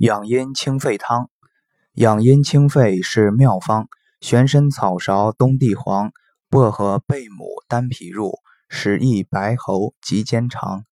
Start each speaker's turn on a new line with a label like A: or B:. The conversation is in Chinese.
A: 养阴清肺汤，养阴清肺是妙方。玄参草芍冬地黄薄荷贝母丹皮入，使益白喉及肩肠，